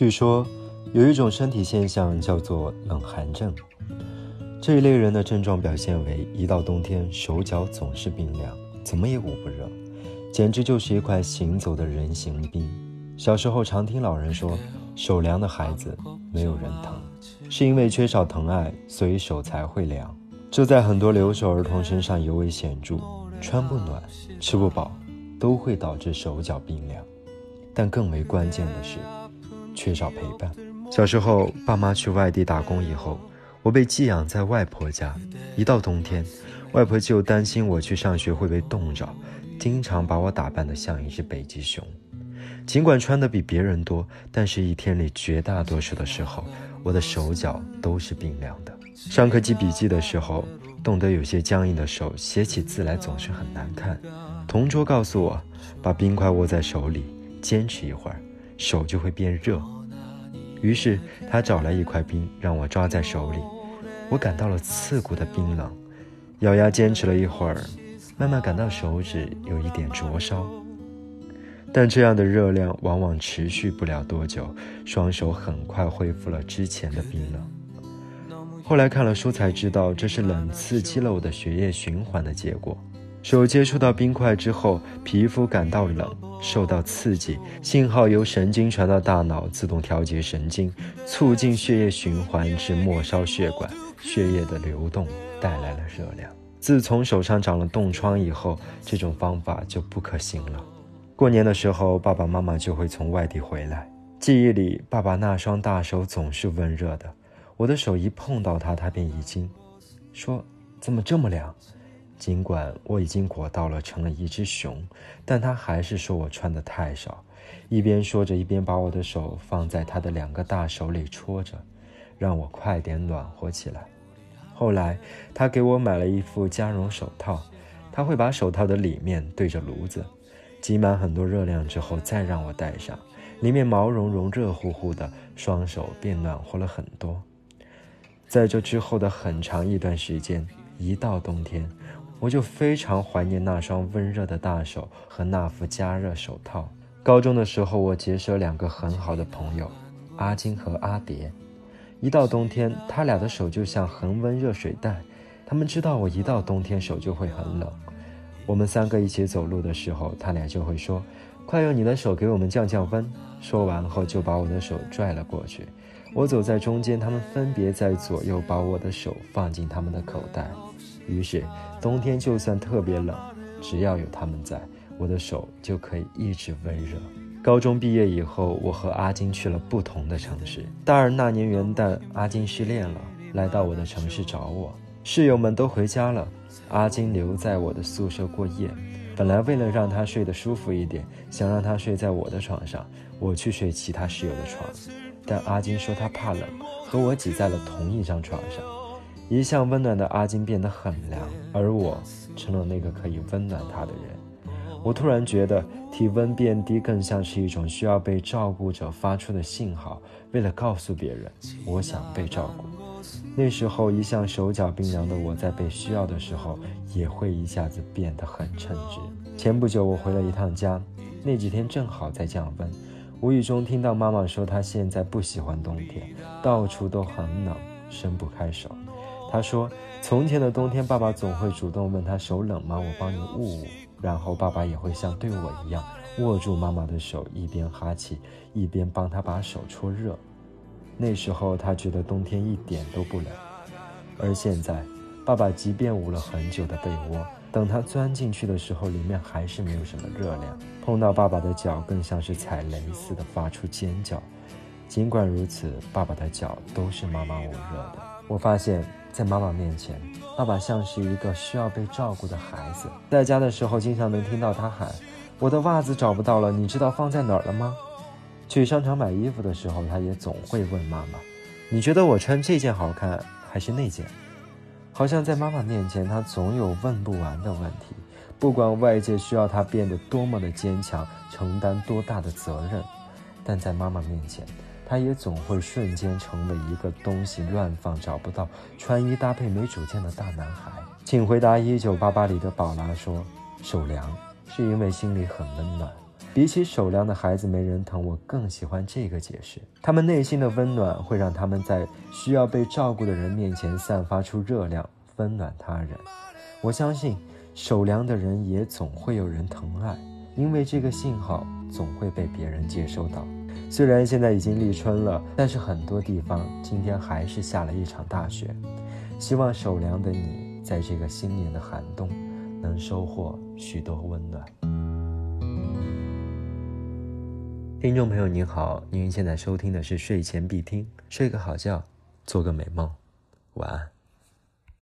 据说有一种身体现象叫做冷寒症，这一类人的症状表现为一到冬天手脚总是冰凉，怎么也捂不热，简直就是一块行走的人形冰。小时候常听老人说，手凉的孩子没有人疼，是因为缺少疼爱，所以手才会凉。这在很多留守儿童身上尤为显著，穿不暖，吃不饱，都会导致手脚冰凉。但更为关键的是，缺少陪伴。小时候，爸妈去外地打工以后，我被寄养在外婆家。一到冬天，外婆就担心我去上学会被冻着，经常把我打扮得像一只北极熊。尽管穿的比别人多，但是一天里绝大多数的时候，我的手脚都是冰凉的。上课记笔记的时候，冻得有些僵硬的手写起字来总是很难看。同桌告诉我，把冰块握在手里，坚持一会儿，手就会变热。于是他找来一块冰，让我抓在手里。我感到了刺骨的冰冷，咬牙坚持了一会儿，慢慢感到手指有一点灼烧。但这样的热量往往持续不了多久，双手很快恢复了之前的冰冷。后来看了书才知道，这是冷刺激了我的血液循环的结果。手接触到冰块之后，皮肤感到冷，受到刺激，信号由神经传到大脑，自动调节神经，促进血液循环至末梢血管，血液的流动带来了热量。自从手上长了冻疮以后，这种方法就不可行了。过年的时候，爸爸妈妈就会从外地回来，记忆里爸爸那双大手总是温热的，我的手一碰到他，他便一惊，说：“怎么这么凉？”尽管我已经裹到了成了一只熊，但他还是说我穿的太少。一边说着，一边把我的手放在他的两个大手里戳着，让我快点暖和起来。后来，他给我买了一副加绒手套，他会把手套的里面对着炉子，挤满很多热量之后再让我戴上，里面毛茸茸、热乎乎的，双手便暖和了很多。在这之后的很长一段时间，一到冬天。我就非常怀念那双温热的大手和那副加热手套。高中的时候，我结识了两个很好的朋友，阿金和阿蝶。一到冬天，他俩的手就像恒温热水袋。他们知道我一到冬天手就会很冷。我们三个一起走路的时候，他俩就会说：“快用你的手给我们降降温。”说完后就把我的手拽了过去。我走在中间，他们分别在左右把我的手放进他们的口袋。于是，冬天就算特别冷，只要有他们在，我的手就可以一直温热。高中毕业以后，我和阿金去了不同的城市。大二那年元旦，阿金失恋了，来到我的城市找我。室友们都回家了，阿金留在我的宿舍过夜。本来为了让他睡得舒服一点，想让他睡在我的床上，我去睡其他室友的床。但阿金说他怕冷，和我挤在了同一张床上。一向温暖的阿金变得很凉，而我成了那个可以温暖他的人。我突然觉得体温变低更像是一种需要被照顾者发出的信号，为了告诉别人我想被照顾。那时候一向手脚冰凉的我在被需要的时候也会一下子变得很称职。前不久我回了一趟家，那几天正好在降温，无意中听到妈妈说她现在不喜欢冬天，到处都很冷，伸不开手。他说：“从前的冬天，爸爸总会主动问他手冷吗？我帮你捂捂。然后爸爸也会像对我一样，握住妈妈的手，一边哈气，一边帮他把手搓热。那时候他觉得冬天一点都不冷。而现在，爸爸即便捂了很久的被窝，等他钻进去的时候，里面还是没有什么热量。碰到爸爸的脚，更像是踩雷似的发出尖叫。尽管如此，爸爸的脚都是妈妈捂热的。我发现。”在妈妈面前，爸爸像是一个需要被照顾的孩子。在家的时候，经常能听到他喊：“我的袜子找不到了，你知道放在哪儿了吗？”去商场买衣服的时候，他也总会问妈妈：“你觉得我穿这件好看还是那件？”好像在妈妈面前，他总有问不完的问题。不管外界需要他变得多么的坚强，承担多大的责任，但在妈妈面前。他也总会瞬间成为一个东西乱放找不到、穿衣搭配没主见的大男孩。请回答：一九八八里的宝拉说：“手凉是因为心里很温暖。”比起手凉的孩子没人疼，我更喜欢这个解释。他们内心的温暖会让他们在需要被照顾的人面前散发出热量，温暖他人。我相信，手凉的人也总会有人疼爱，因为这个信号总会被别人接收到。虽然现在已经立春了，但是很多地方今天还是下了一场大雪。希望守凉的你，在这个新年的寒冬，能收获许多温暖。听众朋友您好，您现在收听的是睡前必听，睡个好觉，做个美梦，晚安。